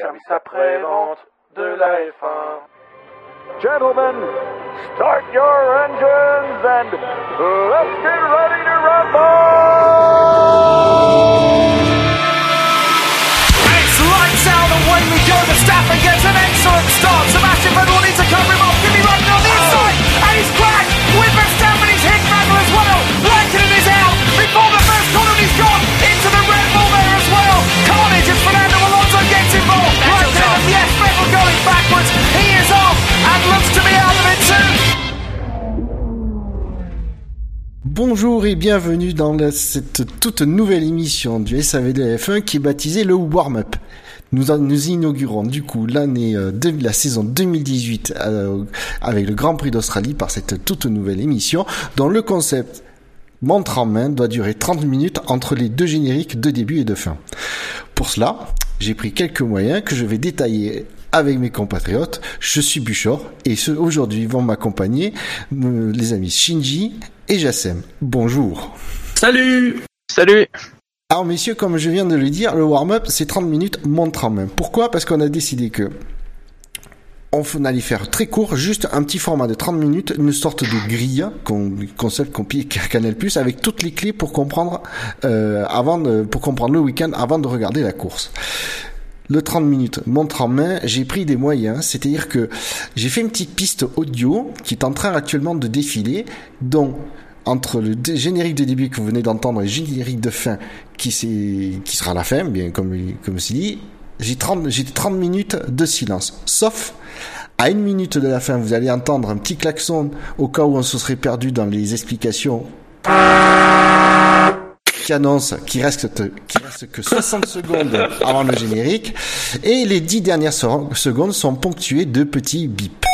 service après-vente de la F1. Gentlemen, start your engines and let's get ready to rumble! It's lights out, away we go. Verstappen gets an excellent start. Sebastian Vettel needs to cover Bonjour et bienvenue dans cette toute nouvelle émission du SAVD F1 qui est baptisée le Warm-Up. Nous, inaugurons du coup l'année euh, la saison 2018 euh, avec le Grand Prix d'Australie par cette toute nouvelle émission dont le concept montre en main doit durer 30 minutes entre les deux génériques de début et de fin. Pour cela, j'ai pris quelques moyens que je vais détailler avec mes compatriotes. Je suis Buchor et aujourd'hui vont m'accompagner euh, les amis Shinji et Jassem. Bonjour. Salut Salut Alors messieurs, comme je viens de le dire, le warm-up c'est 30 minutes montre en main. Pourquoi? Parce qu'on a décidé que on allait faire très court, juste un petit format de 30 minutes, une sorte de grille, qu'on, concept qu'on pique à Canal+, avec toutes les clés pour comprendre, euh, avant de, pour comprendre le week-end avant de regarder la course. Le 30 minutes montre en main, j'ai pris des moyens, c'est-à-dire que j'ai fait une petite piste audio qui est en train actuellement de défiler, dont entre le générique de début que vous venez d'entendre et le générique de fin qui, qui sera la fin, bien comme, comme c'est dit, j'ai 30, j'ai 30 minutes de silence. Sauf à une minute de la fin, vous allez entendre un petit klaxon au cas où on se serait perdu dans les explications qui annonce qu'il reste, qu'il reste que 60 secondes avant le générique et les 10 dernières se- secondes sont ponctuées de petits bips.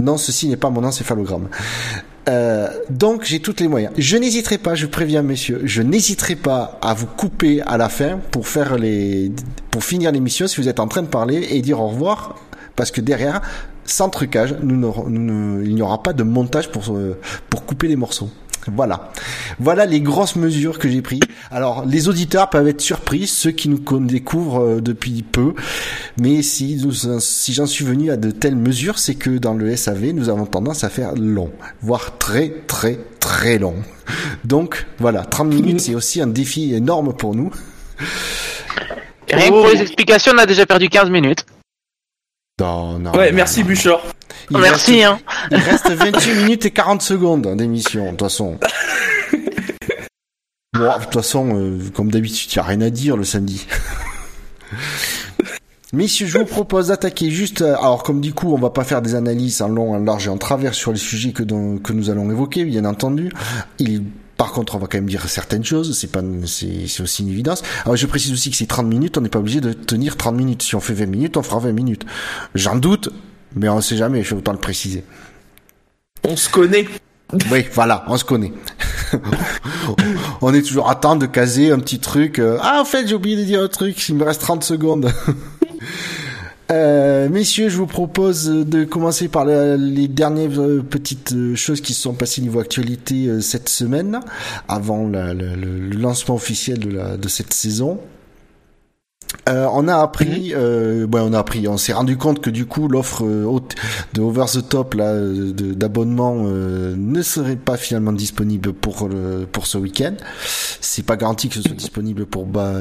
Non, ceci n'est pas mon encéphalogramme. Euh, donc j'ai tous les moyens. Je n'hésiterai pas, je préviens messieurs, je n'hésiterai pas à vous couper à la fin pour faire les, pour finir l'émission si vous êtes en train de parler et dire au revoir, parce que derrière, sans trucage, il n'y aura pas de montage pour euh, pour couper les morceaux. Voilà. Voilà les grosses mesures que j'ai prises. Alors, les auditeurs peuvent être surpris, ceux qui nous découvrent euh, depuis peu. Mais si, nous- si j'en suis venu à de telles mesures, c'est que dans le SAV, nous avons tendance à faire long. Voire très, très, très long. Donc, voilà. 30 minutes, c'est aussi un défi énorme pour nous. Rien que pour les explications, on a déjà perdu 15 minutes. Non, non, Ouais, non, merci non. Il Merci, reste- hein. Il reste 28 minutes et 40 secondes d'émission, de toute façon. Bon, de toute façon, euh, comme d'habitude, il n'y a rien à dire le samedi. Messieurs, je vous propose d'attaquer juste, euh, alors comme du coup, on va pas faire des analyses en long, en large et en travers sur les sujets que, dont- que nous allons évoquer, bien entendu. Il, par contre, on va quand même dire certaines choses, c'est pas, c'est aussi une évidence. Alors, je précise aussi que c'est 30 minutes, on n'est pas obligé de tenir 30 minutes. Si on fait 20 minutes, on fera 20 minutes. J'en doute, mais on sait jamais, je vais autant le préciser. On se connaît. Oui, voilà, on se connaît. on est toujours à temps de caser un petit truc. euh, ah, en fait, j'ai oublié de dire un truc, il me reste 30 secondes. Euh, messieurs, je vous propose de commencer par la- les dernières euh, petites choses qui se sont passées niveau actualité cette semaine, avant la- la- le, lancement officiel de cette saison. Euh, on a appris, euh, ouais, on a appris, on s'est rendu compte que du coup l'offre euh, haute- de over the top là euh, de- d'abonnement euh, ne serait pas finalement disponible pour le, pour ce week-end. C'est pas garanti que ce soit disponible pour ba,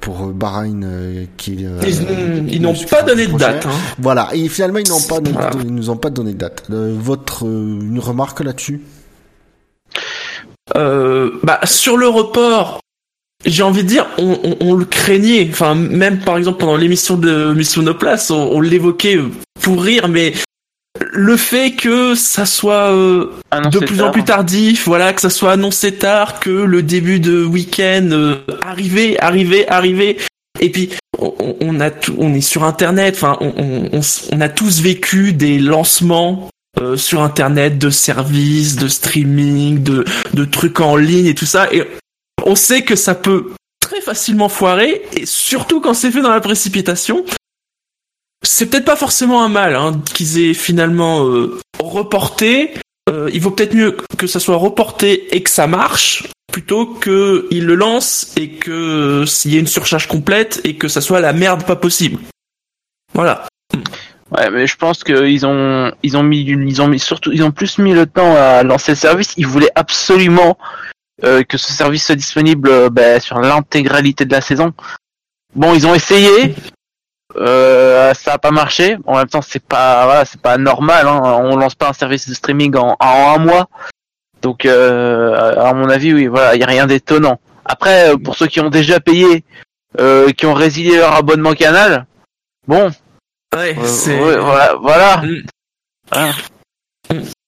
pour Bahreïn euh, qui est, euh, Ils, ils n'ont pas donné de date. Hein. Voilà, et finalement ils n'ont pas Voilà. ils nous ont pas donné de date. Euh, votre euh, une remarque là-dessus? Euh, bah, sur le report, j'ai envie de dire, on, on, on le craignait. Enfin, même par exemple pendant l'émission de Mission Place, on, on l'évoquait pour rire, mais le fait que ça soit euh, de plus tard. en plus tardif, voilà, que ça soit annoncé tard, que le début de week-end euh, arrivé, arrivé, arrivé. Et puis on, on- a tout, on est sur Internet. Enfin, on, on, on a tous vécu des lancements euh, sur Internet de services, de streaming, de de trucs en ligne et tout ça. Et on sait que ça peut très facilement foirer, et surtout quand c'est fait dans la précipitation. C'est peut-être pas forcément un mal hein, qu'ils aient finalement euh, reporté. Euh, il vaut peut-être mieux que ça soit reporté et que ça marche, plutôt que le lancent et que s'il y a une surcharge complète et que ça soit la merde pas possible. Voilà. Ouais, mais je pense qu'ils ont, ils ont mis, ils ont mis surtout, ils ont plus mis le temps à lancer le service. Ils voulaient absolument que ce service soit disponible euh, ben, sur l'intégralité de la saison. Bon, ils ont essayé, euh, ça a pas marché. En même temps, c'est pas, voilà, c'est pas normal. Hein. On lance pas un service de streaming en, en un mois. Donc, euh, à mon avis, oui, voilà, il y a rien d'étonnant. Après, euh, pour ceux qui ont déjà payé, euh, qui ont résilié leur abonnement canal, bon, Ouais, euh, c'est. ouais, voilà, voilà. Mm. Voilà.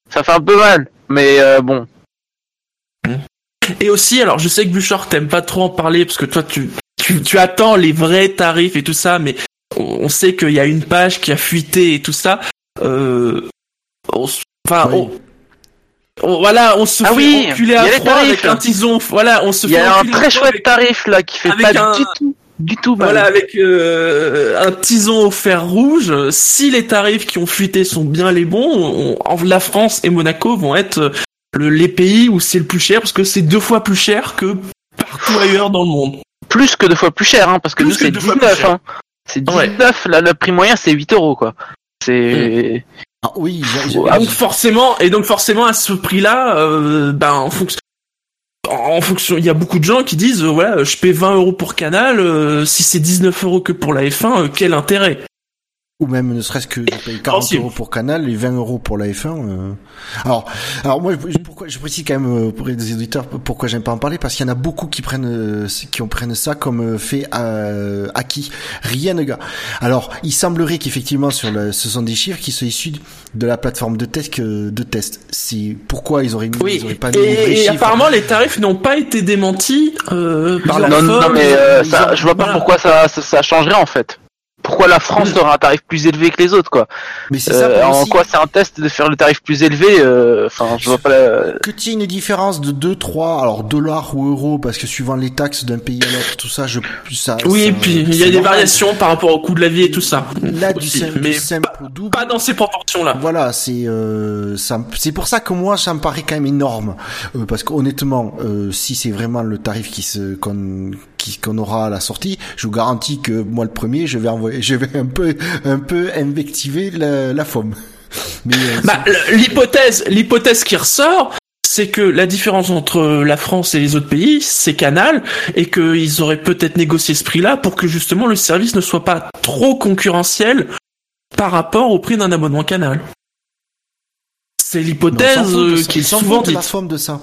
Ça fait un peu mal, mais euh, bon. Et aussi, alors je sais que Bouchard t'aimes pas trop en parler parce que toi tu, tu, tu attends les vrais tarifs et tout ça, mais on on sait qu'il y a une page qui a fuité et tout ça. Euh, on enfin, Oui. on- on- voilà, on se Ah fait oui, enculer y à les froid avec un tison. Voilà, on se Il y fait a un très chouette avec- tarif là qui fait pas un- du tout, du tout mal. Voilà, avec euh, un tison au fer rouge. Si les tarifs qui ont fuité sont bien les bons, on- on- la France et Monaco vont être euh, le- les pays où c'est le plus cher parce que c'est deux fois plus cher que partout ailleurs dans le monde. Plus que deux fois plus cher, hein, parce que Plus nous c'est deux fois 19. plus cher. Hein. C'est Ouais. 19, là, le prix moyen c'est 8 euros quoi. C'est. Ah oui, j'ai- j'ai- Ah, Donc forcément, et donc forcément à ce prix-là, euh, ben en fonction, en fonction, il y a beaucoup de gens qui disent, euh, voilà, je paie 20 euros pour Canal, euh, si c'est 19 euros que pour la F1, euh, quel intérêt? Ou même ne serait-ce que je paye 40 Possible. euros pour Canal et 20 euros pour la F1. euh. Alors, alors moi, je, pourquoi, je précise quand même euh, pour les auditeurs pourquoi j'aime pas en parler parce qu'il y en a beaucoup qui prennent euh, qui en prennent ça comme euh, fait euh, acquis. Rien ne gars. Alors, il semblerait qu'effectivement sur le, ce sont des chiffres qui sont issus de la plateforme de test que- de test. C'est pourquoi ils auraient mis, ils auraient pas mis les et, et chiffres. apparemment les tarifs n'ont pas été démentis euh, par la non, non, FOM. mais euh, ça, ont- je vois pas voilà. pourquoi ça, ça, ça changerait en fait. Pourquoi la France aurait un tarif plus élevé que les autres quoi Mais c'est ça Euh, pour En aussi- quoi c'est un test de faire le tarif plus élevé euh, Enfin, je vois pas. La... que tu aies une différence de 2, 3, alors dollars ou euros, parce que suivant les taxes d'un pays à l'autre, tout ça, je, ça, Oui, ça- et puis il y a des variations par rapport au coût de la vie et tout ça. Là, du Aussi, simple, mais du simple au double. pas dans ces proportions-là. Voilà, c'est euh, ça, c'est pour ça que moi ça me paraît quand même énorme, Euh, parce qu'honnêtement, euh, si c'est vraiment le tarif qui se qu'on qu'on aura à la sortie, je vous garantis que moi le premier, je vais envoyer, je vais un peu un peu invectiver la, la FOM. Mais euh, Bah, l'hypothèse, l'hypothèse qui ressort, c'est que la différence entre la France et les autres pays, c'est Canal, et qu'ils auraient peut-être négocié ce prix-là pour que justement le service ne soit pas trop concurrentiel par rapport au prix d'un abonnement Canal. C'est l'hypothèse euh, qui est souvent la dite. FOM de ça.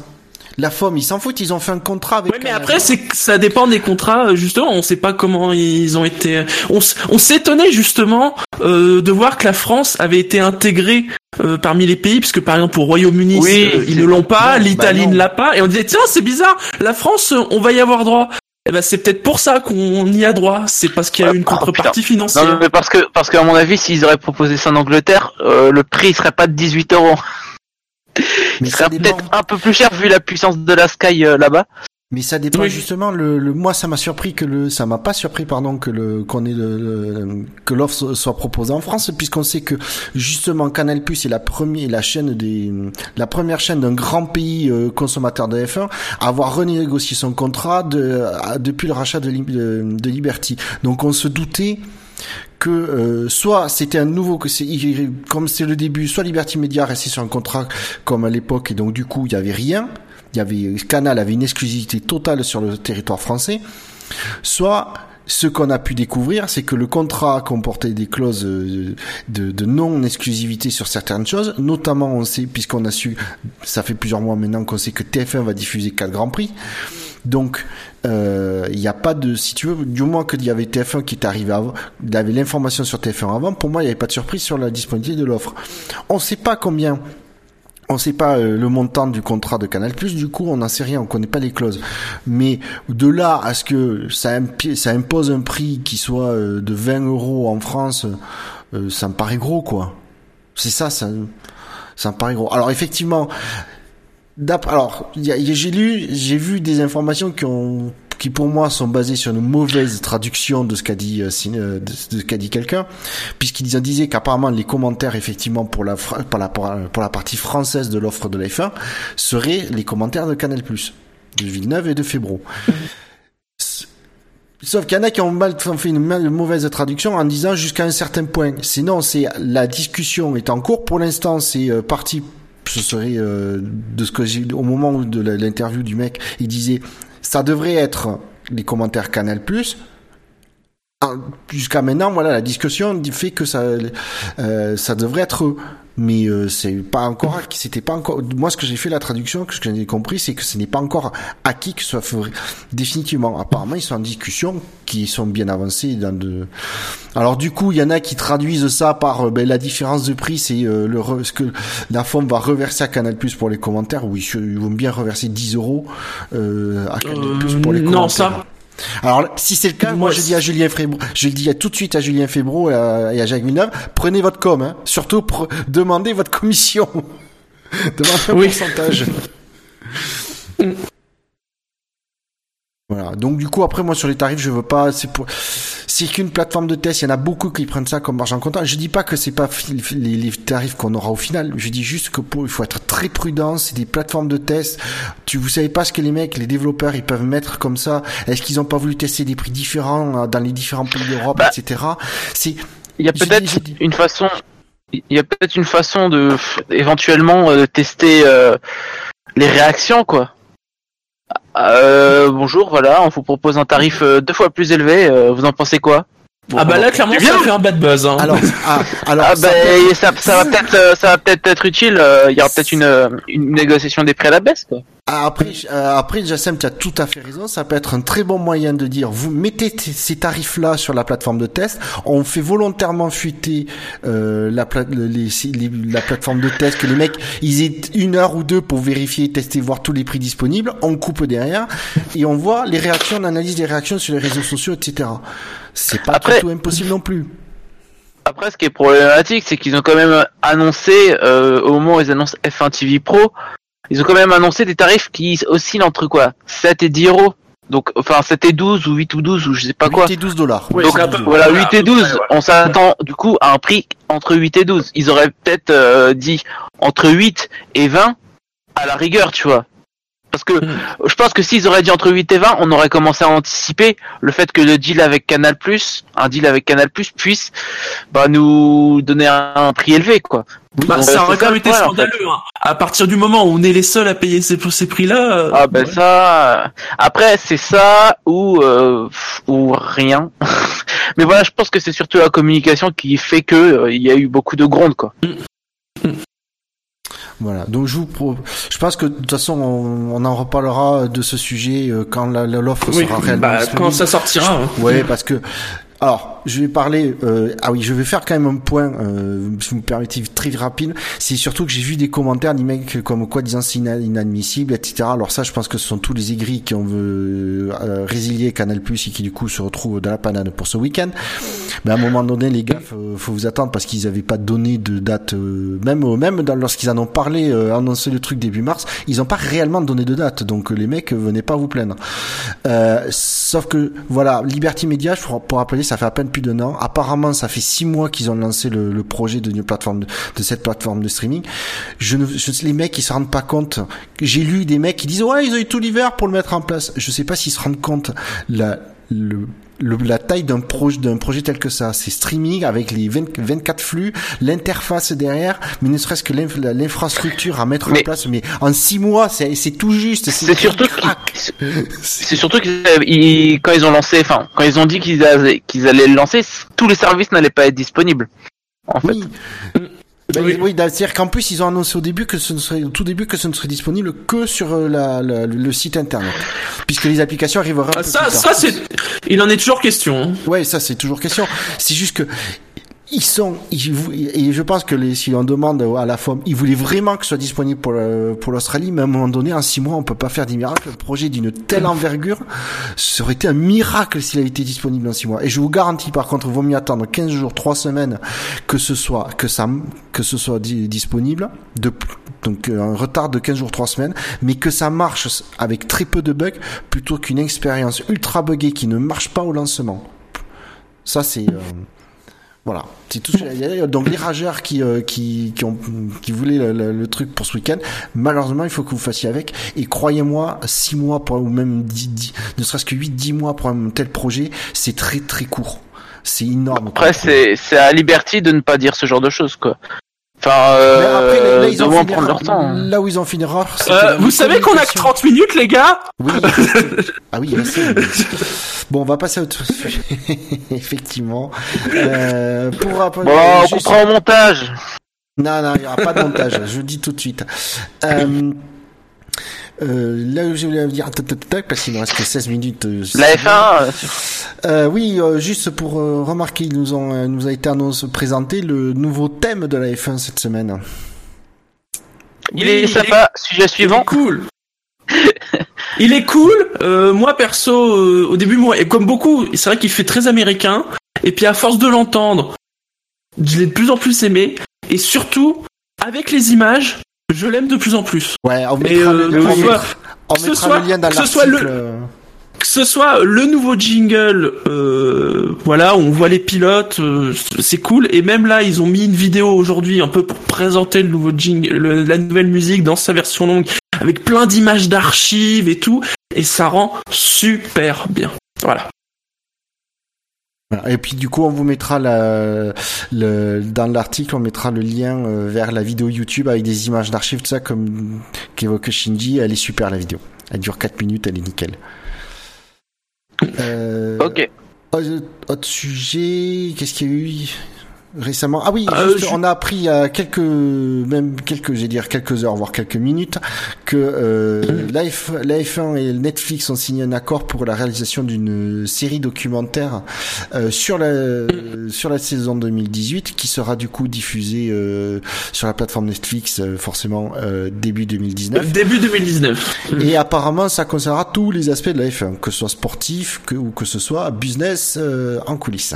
La FOM, ils s'en foutent, ils ont fait un contrat avec. Ouais, mais après, c'est que ça dépend des contrats. euh, Justement, on sait pas comment ils ont été. On, s- on s'étonnait justement euh, de voir que la France avait été intégrée euh, parmi les pays, puisque par exemple au Royaume-Uni, Oui, euh, ils ne l'ont pas, non, l'Italie bah non. ne l'a pas, et on disait tiens, c'est bizarre, la France, euh, on va y avoir droit. Eh ben, c'est peut-être pour ça qu'on y a droit. C'est parce qu'il y a une oh, contrepartie Non, financière. mais parce que, parce qu'à mon avis, s'ils auraient proposé ça en Angleterre, euh, le prix serait pas de 18 euros. Mais Il ça serait dépend. peut-être un peu plus cher vu la puissance de la Sky euh, là-bas. Mais ça dépend Oui. justement. Le, le, moi, ça m'a surpris que le, ça m'a pas surpris, pardon, que le, qu'on ait le, le- que l'offre so- soit proposée en France, puisqu'on sait que justement Canal Plus est la première, la chaîne des, la première chaîne d'un grand pays euh, consommateur de F1 à avoir renégocié son contrat de, à- depuis le rachat de, de Liberty. Donc, on se doutait que euh, soit c'était un nouveau que c'est comme c'est le début soit Liberty Media restait sur un contrat comme à l'époque et donc du coup il y avait rien. Il avait Canal avait une exclusivité totale sur le territoire français. Soit ce qu'on a pu découvrir, c'est que le contrat comportait des clauses euh, de, de non-exclusivité sur certaines choses, notamment on sait, puisqu'on a su, ça fait plusieurs mois maintenant qu'on sait que TF1 va diffuser quatre Grands Prix, donc euh, il n'y a pas de, si tu veux, du moment qu'il y avait TF1 qui est arrivé avant, il avait l'information sur TF1 avant, pour moi il n'y avait pas de surprise sur la disponibilité de l'offre. On ne sait pas combien on sait pas euh, le montant du contrat de Canal+, du coup on n'en sait rien, on connaît pas les clauses. Mais de là à ce que ça, impose un prix qui soit euh, de 20 euros en France, euh, ça me paraît gros quoi. C'est ça, ça, me paraît gros. Alors effectivement, alors j'ai lu, j'ai vu des informations qui ont qui pour moi sont basées sur une mauvaise traduction de ce qu'a dit euh, euh, de, de qu'a dit quelqu'un puisqu'ils en disaient qu'apparemment les commentaires effectivement pour la pour la pour la, partie française de l'offre de la F1 seraient les commentaires de Canal+. de Villeneuve et de Febro. Sauf qu'il y en a qui ont mal fait une mal- mauvaise traduction en disant jusqu'à un certain point. Sinon, c'est la discussion est en cours. Pour l'instant, c'est euh, parti. Ce serait euh, de ce que j'ai au moment de l'interview du mec, il disait ça devrait être les commentaires Canal Plus. Jusqu'à maintenant, voilà, la discussion fait que ça, euh, devrait être. Mais euh, c'est pas encore, acquis, c'était pas encore. Moi, ce que j'ai fait la traduction, ce que j'ai compris, c'est que ce n'est pas encore acquis que ce soit fait définitivement. Apparemment, ils sont en discussion, qui sont bien avancés dans de. Alors du coup, il y en a qui traduisent ça par euh, ben, la différence de prix, c'est euh, le re- ce que la forme va reverser à Canal Plus pour les commentaires. Oui, ils vont bien reverser 10 euros euh, à Canal Plus pour les Euh, commentaires. non, ça, Alors si c'est le cas, moi, Moi, je dis à Julien Fébro, je le dis à tout de suite à Julien Fébro et à, et à Jacques Villeneuve, prenez votre com, hein. surtout pre- demandez votre commission, demandez un Oui. pourcentage. Voilà. Donc du coup après moi sur les tarifs je veux pas c'est pour c'est qu'une plateforme de test il y en a beaucoup qui prennent ça comme argent comptant. Je dis pas que c'est pas les, les tarifs qu'on aura au final. Je dis juste que pour il faut être très prudent. C'est des plateformes de test. Tu vous savez pas ce que les mecs les développeurs ils peuvent mettre comme ça. Est-ce qu'ils ont pas voulu tester des prix différents euh, dans les différents pays d'Europe Bah. etc c'est Il y a peut-être une façon, il y a peut-être une façon de éventuellement euh, tester euh, les réactions quoi. Euh, bonjour, voilà, on vous propose un tarif euh, deux fois plus élevé. euh, vous en pensez quoi? Ah bah là, clairement, ça fait un bad buzz. Hein. alors ah, alors Ah ça ben ça, ça va peut-être, euh, ça va peut-être être utile. euh, Il y aura peut-être une, euh, une négociation des prix à la baisse quoi. Ah, Après, après, Jassem, tu as tout à fait raison. Ça peut être un très bon moyen de dire, vous mettez ces tarifs-là sur la plateforme de test. On fait volontairement fuiter euh, la, pla- le- les, les- la plateforme de test, que les mecs, ils aient une heure ou deux pour vérifier, tester, voir tous les prix disponibles. On coupe derrière et on voit les réactions, on analyse les réactions sur les réseaux sociaux, etc. C'est pas Après- du tout impossible non plus. Après, ce qui est problématique, c'est qu'ils ont quand même annoncé, euh, au moment où ils annoncent F1 TV Pro, ils ont quand même annoncé des tarifs qui oscillent entre quoi 7 et 10 euros. Donc, enfin, 7 et 12 ou 8 ou 12 ou je sais pas quoi. 8 et 12 dollars. Oui, Donc, voilà, voilà, 8 et à peu 12, près, ouais. on s'attend du coup à un prix entre 8 et 12. Ils auraient peut-être euh, dit entre 8 et 20 à la rigueur, tu vois. Parce que Mm. je pense que s'ils auraient dit entre 8 et 20, on aurait commencé à anticiper le fait que le deal avec Canal+, un deal avec Canal+, puisse bah, nous donner un, un prix élevé, quoi. Bah, ça euh, aurait quand même été problème, en fait. scandaleux. Hein. À partir du moment où on est les seuls à payer ces, ces prix-là. euh, Ah ben ouais. ça, après c'est ça ou euh, ou rien. Mais voilà, je pense que c'est surtout la communication qui fait que euh, il y a eu beaucoup de grondes quoi. Voilà. Donc je vous je pense que de toute façon on, on en reparlera de ce sujet euh, quand l'offre Oui, sera réellement bah, disponible. quand ça sortira. hein. Ouais, parce que alors je vais parler. euh, ah oui, je vais faire quand même un point. Euh, si vous me permettez très rapide. C'est surtout que j'ai vu des commentaires des mecs comme quoi disant c'est ina- inadmissible, etc. Alors ça, je pense que ce sont tous les aigris qui ont euh, euh, résilié Canal Plus et qui du coup se retrouvent dans la panade pour ce week-end. Mais à un moment donné, les gars, faut, faut vous attendre parce qu'ils avaient pas donné de date. euh, même même dans, lorsqu'ils en ont parlé, euh, annoncé le truc début mars, ils ont pas réellement donné de date. Donc euh, les mecs, euh, venez pas vous plaindre. Euh, sauf que voilà, Liberty Media, pour, pour rappeler, ça fait à peine plus d'un an. Apparemment, ça fait six mois qu'ils ont lancé le, projet de cette plateforme de streaming. Je ne, je, les mecs, ils se rendent pas compte. J'ai lu des mecs qui disent ouais, ils ont eu tout l'hiver pour le mettre en place. Je sais pas s'ils se rendent compte la le, le, la taille d'un projet d'un projet tel que ça, c'est streaming avec les 20, 24 flux, l'interface derrière, mais ne serait-ce que l'inf- l'infrastructure à mettre en place. Mais en six mois, c'est c'est tout juste. C'est surtout c'est surtout qu'ils ils- quand ils ont lancé, enfin quand ils ont dit qu'ils allaient, qu'ils allaient le lancer, tous les services n'allaient pas être disponibles. En fait. Oui. Ben, Oui. oui, c'est-à-dire qu'en plus ils ont annoncé au début que ce ne serait au tout début que ce ne serait disponible que sur euh, la, la- le site internet, puisque les applications arriveront. Ah, ça, plus ça c'est. Il en est toujours question. hein. Ouais, ça c'est toujours question. C'est juste que ils sont, ils et je pense que les, si on demande à la FOM, ils voulaient vraiment que ce soit disponible pour le- pour l'Australie, mais à un moment donné, en six mois, on peut pas faire des miracles. Un projet d'une telle envergure, ça aurait été un miracle s'il avait été disponible en six mois. Et je vous garantis, par contre, il vaut mieux attendre 15 jours, 3 semaines, que ce soit, que ça, que ce soit di- disponible, de, donc euh, un retard de 15 jours, 3 semaines, mais que ça marche avec très peu de bugs, plutôt qu'une expérience ultra buggée qui ne marche pas au lancement. Ça, c'est, euh, Voilà, c'est tout ce que j'allais dire. Donc les rageurs qui euh, qui qui, ont, qui voulaient le, le- le truc pour ce week-end, malheureusement il faut que vous fassiez avec. Et croyez-moi, 6 mois pour, ou même 10, 10 ne serait-ce que 8-10 mois pour un tel projet, c'est très très court. C'est énorme. Après, c'est c'est à Liberty de ne pas dire ce genre de choses, quoi. Enfin, Mais euh, après, là, là, ils fini prendre leur temps. hein. Là où ils ont fini rare, c'est que Euh, vous savez qu'on a que communication- 30 minutes, les gars Oui. ah oui, c'est- Bon, on va passer à autre sujet. Effectivement. Euh, pour rappeler. Bon, on juste- comprend au montage. Non, non, il n'y aura pas de montage. je le dis tout de suite. Euh, euh, là où je voulais dire, tac, tac, tac, parce qu'il ne reste que 16 minutes. euh, La c'est F1, euh, euh, oui, euh, juste pour euh, remarquer, il nous, ont, euh, nous a été annoncé, présenté le nouveau thème de la F1 cette semaine. il Oui, est sympa. Sujet Il suivant. est cool. il est cool. Euh, moi perso, euh, au début, moi, et comme beaucoup, c'est vrai qu'il fait très américain. Et puis à force de l'entendre, je l'ai de plus en plus aimé. Et surtout, avec les images, je l'aime de plus en plus. Ouais, on Et mettra, euh, le, on ce soit- on ce le lien dans que ce soit le- euh, que ce soit le nouveau jingle, euh, voilà, on voit les pilotes, euh, c'est cool. Et même là, ils ont mis une vidéo aujourd'hui un peu pour présenter le nouveau jingle, le- la nouvelle musique dans sa version longue, avec plein d'images d'archives et tout, et ça rend super bien. Voilà. Et puis du coup, on vous mettra la, le, dans l'article, on mettra le lien euh, vers la vidéo YouTube avec des images d'archives, tout ça, comme qu'évoque Shinji. Elle est super la vidéo. Elle dure 4 minutes, elle est nickel. Euh, Ok. Autre, autre sujet, qu'est-ce qu'il y a eu? Récemment Ah oui, Euh, juste, je- on a appris il y a quelques, même quelques, j'ai dire quelques heures, voire quelques minutes, que euh, la, F, la F1 et Netflix ont signé un accord pour la réalisation d'une série documentaire euh, sur la sur la saison 2018, qui sera du coup diffusée euh, sur la plateforme Netflix, euh, forcément euh, début 2019. Début 2019. Et apparemment, ça concernera tous les aspects de la F1, que ce soit sportif que, ou que ce soit business euh, en coulisses.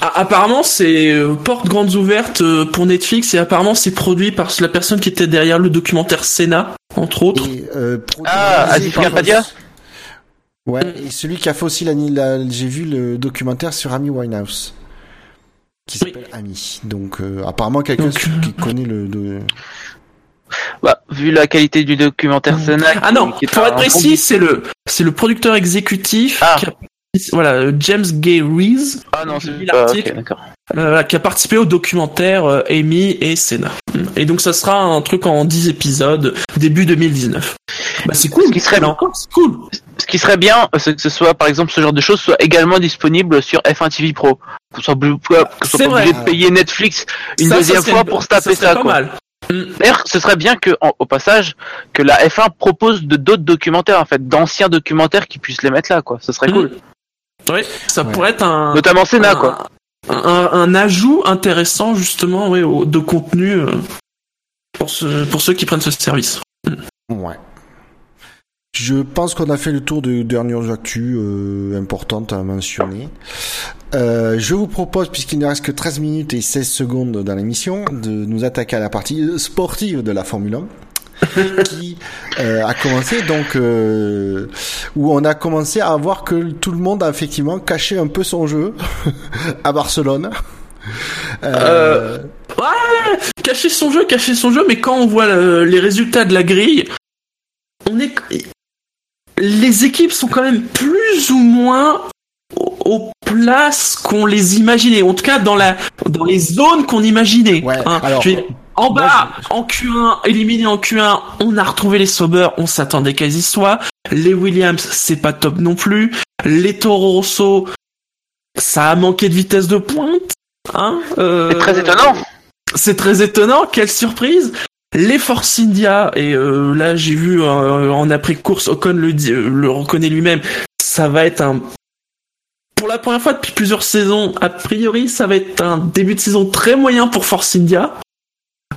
Ah, apparemment, c'est euh, porte grandes ouvertes euh, pour Netflix, et apparemment, c'est produit par la personne qui était derrière le documentaire Senna, entre autres. Et, euh, Ah, Kapadia Ouais, et celui qui a fait aussi la, la- j'ai vu le documentaire sur Amy Winehouse. Qui Oui. s'appelle Amy. Donc, euh, apparemment quelqu'un Donc, euh, qui connaît le, de- Bah, vu la qualité du documentaire Senna. Ah non, qui pour être précis, c'est le c'est le producteur exécutif Ah. qui a, voilà euh, James Gay Reese Ah non, c'est l'article. euh, qui a participé au documentaire euh, Amy et Senna. Et donc ça sera un truc en 10 épisodes début 2019. Bah c'est cool, Ce qui serait- c'est cool. Ce qui serait bien, c'est que ce soit, par exemple, ce genre de choses soit également disponible sur F1 TV Pro. Soit, soit pas obligé de payer Netflix une Ça, deuxième serait fois une- pour se taper ça, pas quoi. mal. D'ailleurs, ce serait bien que, en- au passage, que la F1 propose de d'autres documentaires, en fait, d'anciens documentaires qui puissent les mettre là, quoi. Ce serait Mm. cool. Oui, ça Ouais. pourrait être un Notamment un, quoi. un, un ajout intéressant justement au- de contenu euh, pour, ce, pour ceux qui prennent ce service. Ouais. Je pense qu'on a fait le tour de dernières actus euh, importantes à mentionner. Euh, je vous propose, puisqu'il ne reste que 13 minutes et 16 secondes dans l'émission, de nous attaquer à la partie sportive de la Formule 1. qui euh, a commencé donc euh, où on a commencé à voir que tout le monde a effectivement caché un peu son jeu à Barcelone. Euh, Cacher son jeu, cacher son jeu, mais quand on voit le- les résultats de la grille, on est les équipes sont quand même plus ou moins aux places qu'on les imaginait, en tout cas dans la dans les zones qu'on imaginait. Ouais, hein. alors, Je veux en moi, bas, en Q1, éliminé en Q1, on a retrouvé les Sauber, on s'attendait qu'elles y soient. Les Williams, c'est pas top non plus. Les Toro Rosso, ça a manqué de vitesse de pointe. Hein euh, C'est très étonnant. c'est très étonnant, quelle surprise Les Force India, et euh, là j'ai vu euh, en après-course, Ocon le, dit- euh, le reconnaît lui-même, ça va être un... Pour la première fois depuis plusieurs saisons, a priori ça va être un début de saison très moyen pour Force India.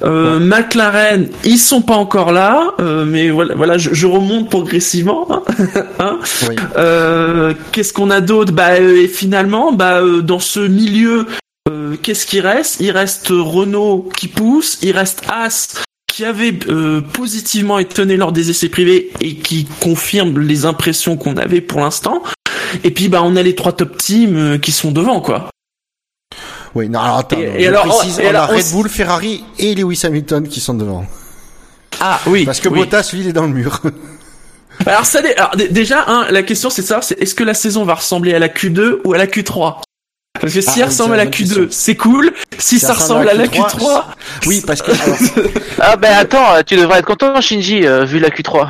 Euh, McLaren, ils sont pas encore là, euh, mais voilà, voilà, je, je remonte progressivement. hein. Hein oui. euh, Qu'est-ce qu'on a d'autre? Bah euh, et finalement, bah euh, dans ce milieu, euh, qu'est-ce qui reste? Il reste Renault qui pousse, il reste As qui avait euh, positivement étonné lors des essais privés et qui confirme les impressions qu'on avait pour l'instant. Et puis bah on a les trois top teams qui sont devant quoi. Oui, non, alors attends, Et- non, et je alors, précise, et on a alors, Red Bull, Ferrari et Lewis Hamilton qui sont devant. Ah oui. Parce que oui. Bottas, lui, il est dans le mur. Alors ça, alors, déjà, hein, la question c'est ça, c'est est-ce que la saison va ressembler à la Q2 ou à la Q3 Parce que si Ah, elle ressemble à la la bonne Q2, question. c'est cool. Si ça ressemble à la Q3, oui, parce que, alors, Ah ben attends, euh, tu devrais être content Shinji, euh, vu la Q3.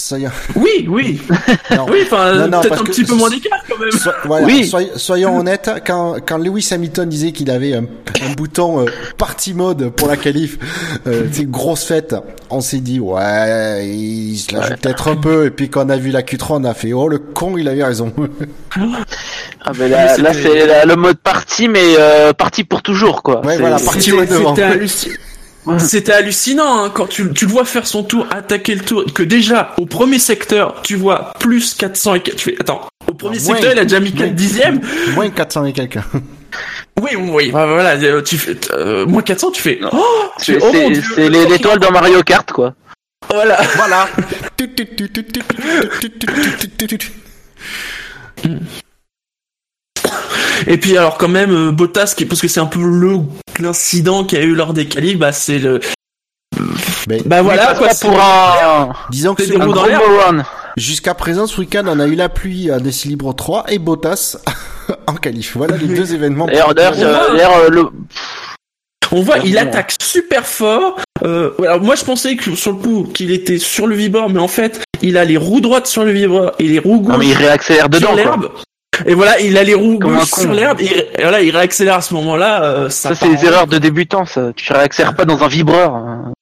Ça y est. oui, oui, Non. oui, enfin Non, non, peut-être un que petit peu moins d'écart quand même. So- voilà, Oui. soy- soyons honnêtes, quand, quand Lewis Hamilton disait qu'il avait un, un bouton euh, party mode pour la qualif, euh, grosse fête, on s'est dit ouais, il se la joue peut-être un peu, et puis quand on a vu la Q3, on a fait oh le con, il avait raison. Ah ben là, Mais là c'est le mode parti, mais euh, parti pour toujours quoi. Ouais, voilà, devant. c'était hallucinant. Hein, quand tu, tu le vois faire son tour, attaquer le tour, que déjà au premier secteur tu vois plus 400 et tu fais attends au premier Non, moins. secteur il a déjà mis 4 Moins. dixièmes. Moins 400 et quelqu'un. Oui oui bah, voilà euh, tu fais euh, moins 400 tu fais oh, tu c'est fais, oh l'étoile dans Mario Kart quoi. voilà Voilà. Et puis alors quand même euh, Bottas qui parce que c'est un peu le l'incident qu'il y a eu lors des qualifs bah c'est le bah voilà quoi c'est- pour un, disons que C'est un gros jusqu'à présent, ce week-end, on a eu la pluie à Décilibre 3 et Bottas en qualif. Voilà les deux événements. D'ailleurs, euh, le, On voit, il attaque super fort. Euh, alors moi, je pensais que sur le coup, qu'il était sur le vibreur, mais en fait, il a les roues droites sur le vibreur et les roues non, gauches mais il réaccélère sur dedans quoi. l'herbe. Et voilà, il a les roues Comme un sur l'herbe. Et, et voilà, il réaccélère à ce moment-là. euh, ça Ça, c'est en- erreurs de débutants, ça. Tu réaccélères pas dans un vibreur. hein.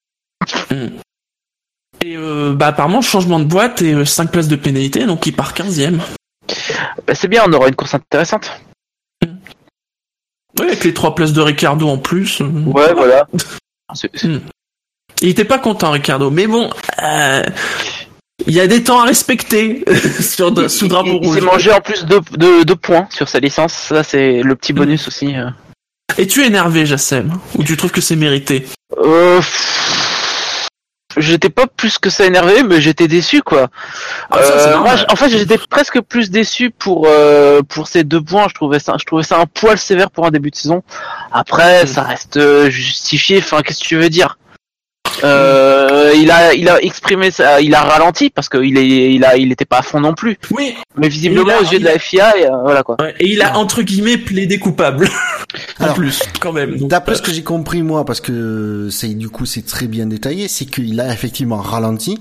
Et euh, bah apparemment, changement de boîte et 5 places de pénalité, donc il part 15ème. Bah, c'est bien, on aura une course intéressante. Oui, avec les 3 places de Ricardo en plus. euh. Ouais, voilà. C'est- Il était pas content, Ricardo. Mais bon, euh, il y a des temps à respecter sur Il, sous il- drapeau il rouge. s'est mangé en plus deux points sur sa licence. Ça, c'est le petit bonus aussi. euh. Et tu es énervé, Jassem? Ou tu trouves que c'est mérité? Euh, J'étais pas plus que ça énervé, mais j'étais déçu, quoi. Ah, ça, Euh, moi, en fait, j'étais presque plus déçu pour euh, pour ces deux points. Je trouvais ça, je trouvais ça un poil sévère pour un début de saison. Après, Mm. ça reste justifié. Enfin, qu'est-ce que tu veux dire? Euh, il a il a exprimé ça, il a ralenti parce qu'il est il a il était pas à fond non plus. Oui. Mais visiblement a- aux yeux de la FIA, et, euh, voilà quoi. Ouais, et il a entre guillemets plaidé coupable. en Alors, plus, quand même. D'après euh, ce que j'ai compris moi, parce que c'est du coup c'est très bien détaillé, c'est qu'il a effectivement ralenti.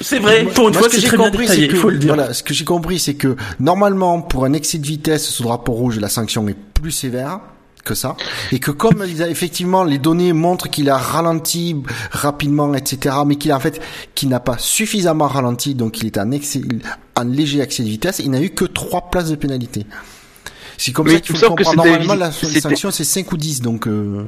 c'est vrai. Pour une Moi, fois, ce que c'est j'ai très bien compris, détaillé. c'est que Il faut le dire. voilà, ce que j'ai compris, c'est que normalement pour un excès de vitesse sous drapeau rouge, la sanction est plus sévère que ça, et que comme il a effectivement les données montrent qu'il a ralenti rapidement, etc., mais qu'il a en fait qu'il n'a pas suffisamment ralenti, donc il est en excès, en léger excès de vitesse, il n'a eu que trois places de pénalité. C'est comme Mais ça qu'il faut comprendre. Normalement, la sanction c'est 5 ou 10, donc. Euh...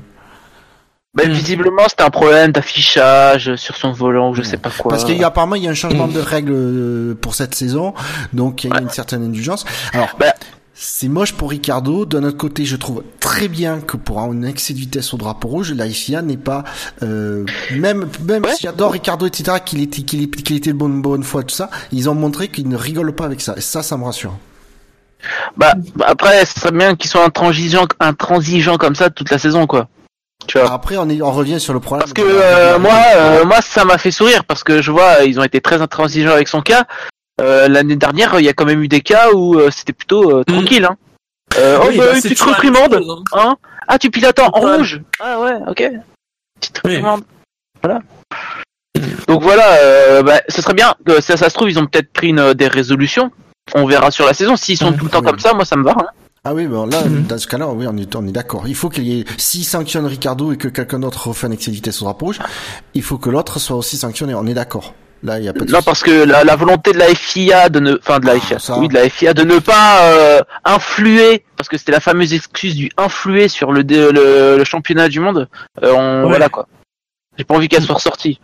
Bah, Mm. visiblement, c'était un problème d'affichage sur son volant ou je sais pas quoi. Parce qu'il y a apparemment il y a un changement de règle euh, pour cette saison, donc il y a une certaine indulgence. Alors Bah. C'est moche pour Ricardo. D'un autre côté, je trouve très bien que pour un excès de vitesse au drapeau rouge, la FIA n'est pas euh, même même Ouais. si j'adore Ricardo etc qu'il était qu'il est- qu'il était bonne bonne foi tout ça, ils ont montré qu'ils ne rigolent pas avec ça. Et ça, ça me rassure. Bah, bah, après, ce serait bien qu'ils soient intransigeants, intransigeants comme ça toute la saison, quoi. Tu vois. Après, on est on revient sur le problème. Parce que euh, moi, euh, moi, ça m'a fait sourire parce que je vois, ils ont été très intransigeants avec son cas. Euh, L'année dernière, il y a quand même eu des cas où euh, c'était plutôt euh, tranquille. Hein. Euh, Oui, oh, bah, bah, une petite reprimande. chose, hein. Hein ah, tu pilotes en, Ouais. rouge. Ah ouais, ok. Petite Oui. reprimande. Voilà. Donc voilà, euh, bah, ce serait bien que ça, ça se trouve, ils ont peut-être pris une, des résolutions. On verra sur la saison. S'ils sont Mhm. tout le temps Oui. comme ça, moi ça me va. hein. Ah oui, bon là, dans ce cas-là, oui, on est, on est d'accord. Il faut qu'il y ait, s'il sanctionne Ricardo et que quelqu'un d'autre refait un excès de vitesse au drapeau rouge, il faut que l'autre soit aussi sanctionné. On est d'accord. Là, il y a pas de Non, parce que la, la volonté de la FIA de ne, enfin de la FIA, Ah, ça. oui, de la FIA de ne pas euh, influer, parce que c'était la fameuse excuse du influer sur le, le, le championnat du monde. euh, on, Ouais. Voilà quoi. J'ai pas envie qu'elle soit ressortie.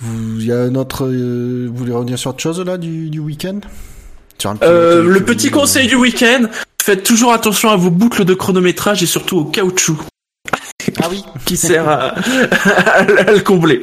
Vous, il y a un autre, euh, vous voulez revenir sur autre chose là du, du week-end? Euh, le petit conseil du week-end, faites toujours attention à vos boucles de chronométrage et surtout au caoutchouc Ah oui. qui sert à, à le combler.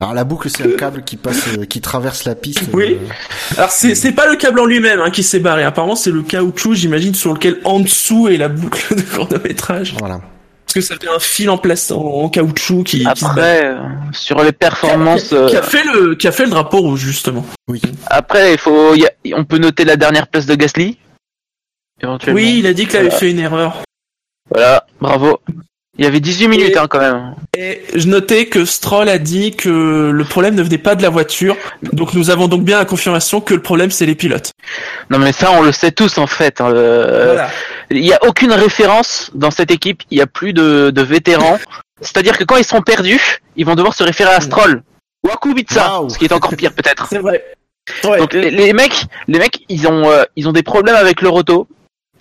Alors la boucle, c'est un câble qui passe, euh, qui traverse la piste. Oui. euh, Alors c'est c'est pas le câble en lui-même hein, qui s'est barré. Apparemment c'est le caoutchouc, j'imagine, sur lequel en dessous est la boucle de chronométrage. Voilà. Parce que ça fait un fil en place en, en caoutchouc qui. Après, euh, sur les performances, qui, a- qui a fait le qui a fait le drapeau rouge justement. Oui. après, il faut, il y a- on peut noter la dernière place de Gasly. Éventuellement. Oui, il a dit qu'il avait Voilà. fait une erreur. Voilà, bravo. Il y avait 18 minutes, hein, quand même. Et je notais que Stroll a dit que le problème ne venait pas de la voiture. Donc nous avons donc bien la confirmation que le problème c'est les pilotes. Non, mais ça, on le sait tous, en fait. hein, euh, Voilà. Il n'y a aucune référence dans cette équipe. Il n'y a plus de, de vétérans. C'est-à-dire que quand ils seront perdus, ils vont devoir se référer à Stroll ou à Kubica, Waouh. ce qui est encore pire peut-être. C'est vrai. Ouais. Donc les, les mecs, les mecs, ils ont, euh, ils ont des problèmes avec leur auto.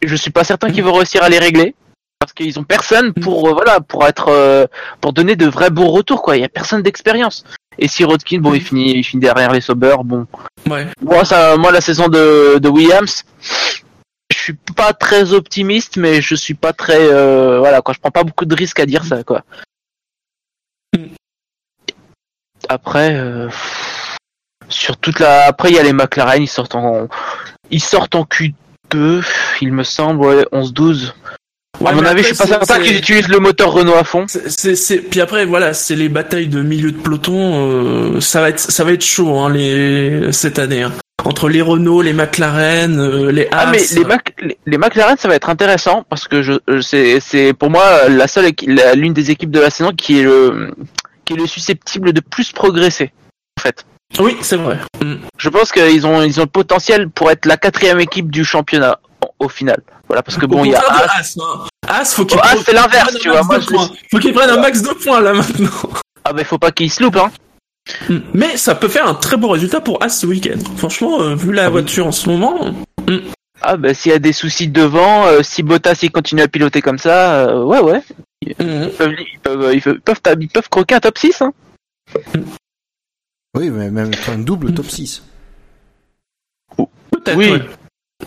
Je suis pas certain qu'ils vont réussir à les régler parce qu'ils ont personne pour, euh, voilà, pour être, euh, pour donner de vrais bons retours quoi. Il y a personne d'expérience. Et si Rodkin, bon, il finit, il finit derrière les Sauber, bon. ouais. Moi, ça, moi, la saison de, de Williams, je suis pas très optimiste, mais je suis pas très, euh, voilà, quoi. Je prends pas beaucoup de risques à dire ça, quoi. Mm. Après, euh, sur toute la, après, il y a les McLaren, ils sortent en, ils sortent en Q2, il me semble, ouais, 11-12. Ouais, à mon avis, je suis pas certain qu'ils utilisent le moteur Renault à fond. C'est, puis après voilà, c'est les batailles de milieu de peloton. euh, ça va être, ça va être chaud hein, les cette année. hein. Entre les Renault, les McLaren, euh, les Haas. Ah mais les, Mac- les, les McLaren ça va être intéressant parce que je je- c'est c'est pour moi la seule l'une des équipes de la saison qui est le qui est le susceptible de plus progresser en fait. Oui, c'est vrai. Mm. Je pense qu'ils ont ils ont le potentiel pour être la quatrième équipe du championnat au, final. Voilà parce que bon il y a Haas. Hein. Haas, faut qu'il Oh, prenne- c'est l'inverse, tu vois, moi, je Faut qu'il prenne un max de points là maintenant. ah ben faut pas qu'ils se loupent hein. Mm. Mais ça peut faire un très beau résultat pour Haas ce week-end. Franchement, euh, vu la voiture en ce moment, Ah ben s'il y a des soucis devant, euh, si Bottas il continue à piloter comme ça, euh, ouais ouais, mm, ils peuvent ils peuvent ils peuvent, ils peuvent, ils peuvent croquer un top 6 hein. Oui, mais même un double top 6. peut-être. Oui. ouais.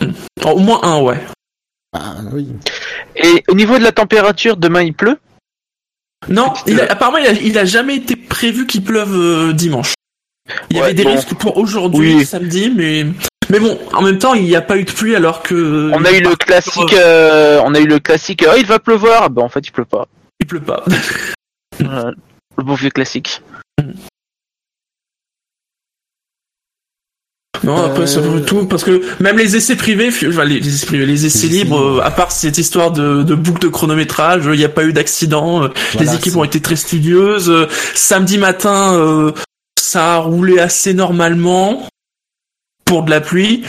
Mm. Oh, Au moins un, ouais. Ah, oui. Et au niveau de la température, demain il pleut? Non, il a- apparemment, il a, il a jamais été prévu qu'il pleuve euh, dimanche. Il y Ouais, avait des bon. risques pour aujourd'hui, Oui. samedi, mais mais bon, en même temps, il n'y a pas eu de pluie alors que On a eu le classique, euh, on a eu le classique. Oh, il va pleuvoir. Ben en fait, il pleut pas. il pleut pas. Le beau vieux classique. Non, après ça Euh, vaut tout parce que même les essais privés, enfin, les, essais privés, les essais Les essais libres, euh, à part cette histoire de, de boucle de chronométrage, il n'y a pas eu d'accident. euh, Voilà, les équipes ont été très studieuses. Samedi matin, euh, ça a roulé assez normalement pour de la pluie.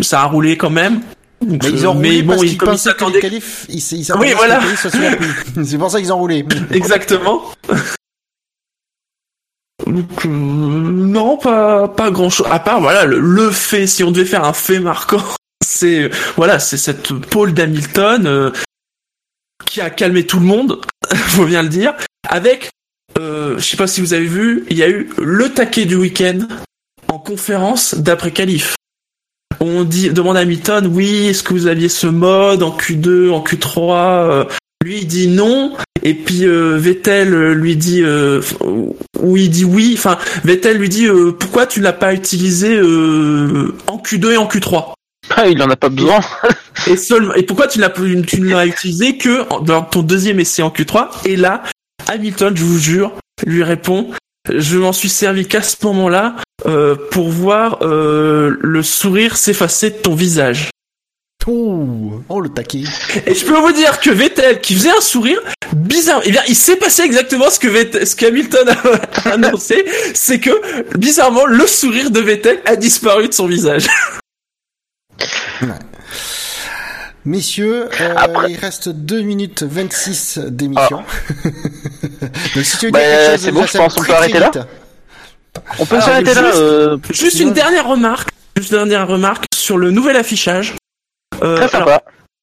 Ça a roulé quand même. Donc, Mais ils ont roulé mais bon, parce ils, comme ils s'attendaient ils, ils Oui, voilà. C'est pour ça qu'ils ont roulé. Exactement. Donc, euh, non, pas, pas grand chose. À part, voilà, le, fait, si on devait faire un fait marquant, c'est, voilà, c'est cette pole d'Hamilton, euh, qui a calmé tout le monde, faut bien le dire, avec, euh, je sais pas si vous avez vu, il y a eu le taquet du week-end en conférence d'après qualif. On dit, demande à Hamilton, oui, est-ce que vous aviez ce mode en Q2, en Q3, euh, lui il dit non et puis euh, Vettel euh, lui dit euh, ou il dit oui enfin Vettel lui dit euh, pourquoi tu l'as pas utilisé euh, en Q2 et en Q3 Ah, il en a pas besoin. et seul et pourquoi tu l'as tu ne l'as utilisé que dans ton deuxième essai en Q3 et là Hamilton je vous jure lui répond je m'en suis servi qu'à ce moment-là euh, pour voir euh, le sourire s'effacer de ton visage Oh, oh le taquet. Et je peux vous dire que Vettel, qui faisait un sourire, bizarre, eh bien, il s'est passé exactement ce que Vettel, ce qu'Hamilton a annoncé, c'est que, bizarrement, le sourire de Vettel a disparu de son visage. Messieurs, euh, Après- il reste 2 minutes 26 d'émission. Donc si tu veux Bah, dire quelque chose, c'est bon, je pense qu'on peut arrêter là. On peut s'arrêter là. juste- euh, Juste une dernière remarque, juste une dernière remarque sur le nouvel affichage. Euh, très alors, sympa.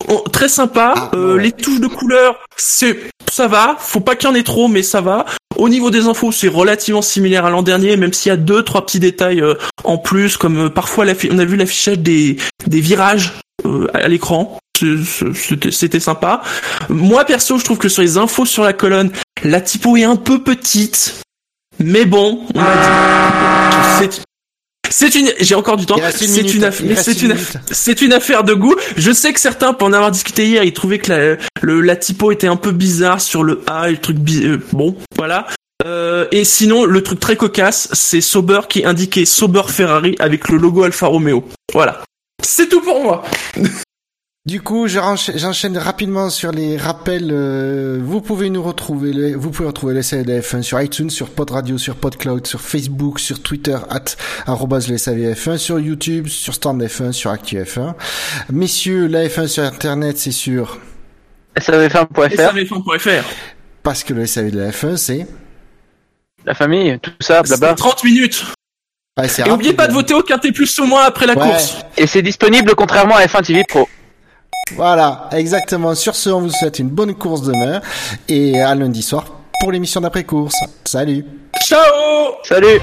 Oh, très sympa. Ah, Euh, ouais. Les touches de couleur, c'est ça va. Faut pas qu'il y en ait trop, mais ça va. Au niveau des infos, c'est relativement similaire à l'an dernier, même s'il y a deux, trois petits détails euh, en plus, comme euh, parfois on a vu l'affichage des des virages euh, à l'écran. C'était c'était sympa. Moi perso, je trouve que sur les infos sur la colonne, la typo est un peu petite. Mais bon, on m'a dit. C'est une, j'ai encore du temps. C'est une, aff- aff- c'est une affaire de goût. Je sais que certains, pour en avoir discuté hier, ils trouvaient que la, le, la typo était un peu bizarre sur le A et le truc bi- euh, bon, voilà. Euh, et sinon, le truc très cocasse, c'est Sauber qui indiquait Sauber Ferrari avec le logo Alfa Romeo. Voilà. C'est tout pour moi. Du coup, j'enchaîne rapidement sur les rappels. euh, vous pouvez nous retrouver, vous pouvez retrouver le SAVF1 sur iTunes, sur Pod Radio, sur PodCloud, sur Facebook, sur Twitter, at arrobase le SAVF1, sur YouTube, sur Stand F1, sur ActuF1. Messieurs, la F1 sur Internet, c'est sur, SAV1.fr, SAV1.fr. parce que le SAV de la F1, c'est, la famille, tout ça, C'est blabla. 30 minutes. ouais, c'est Et oubliez rapide. pas de voter au quintet plus ou moins après la Ouais. course. Et c'est disponible contrairement à F1 TV Pro. Voilà, exactement. Sur ce, on vous souhaite une bonne course demain et à lundi soir pour l'émission d'après-course. Salut! Ciao Salut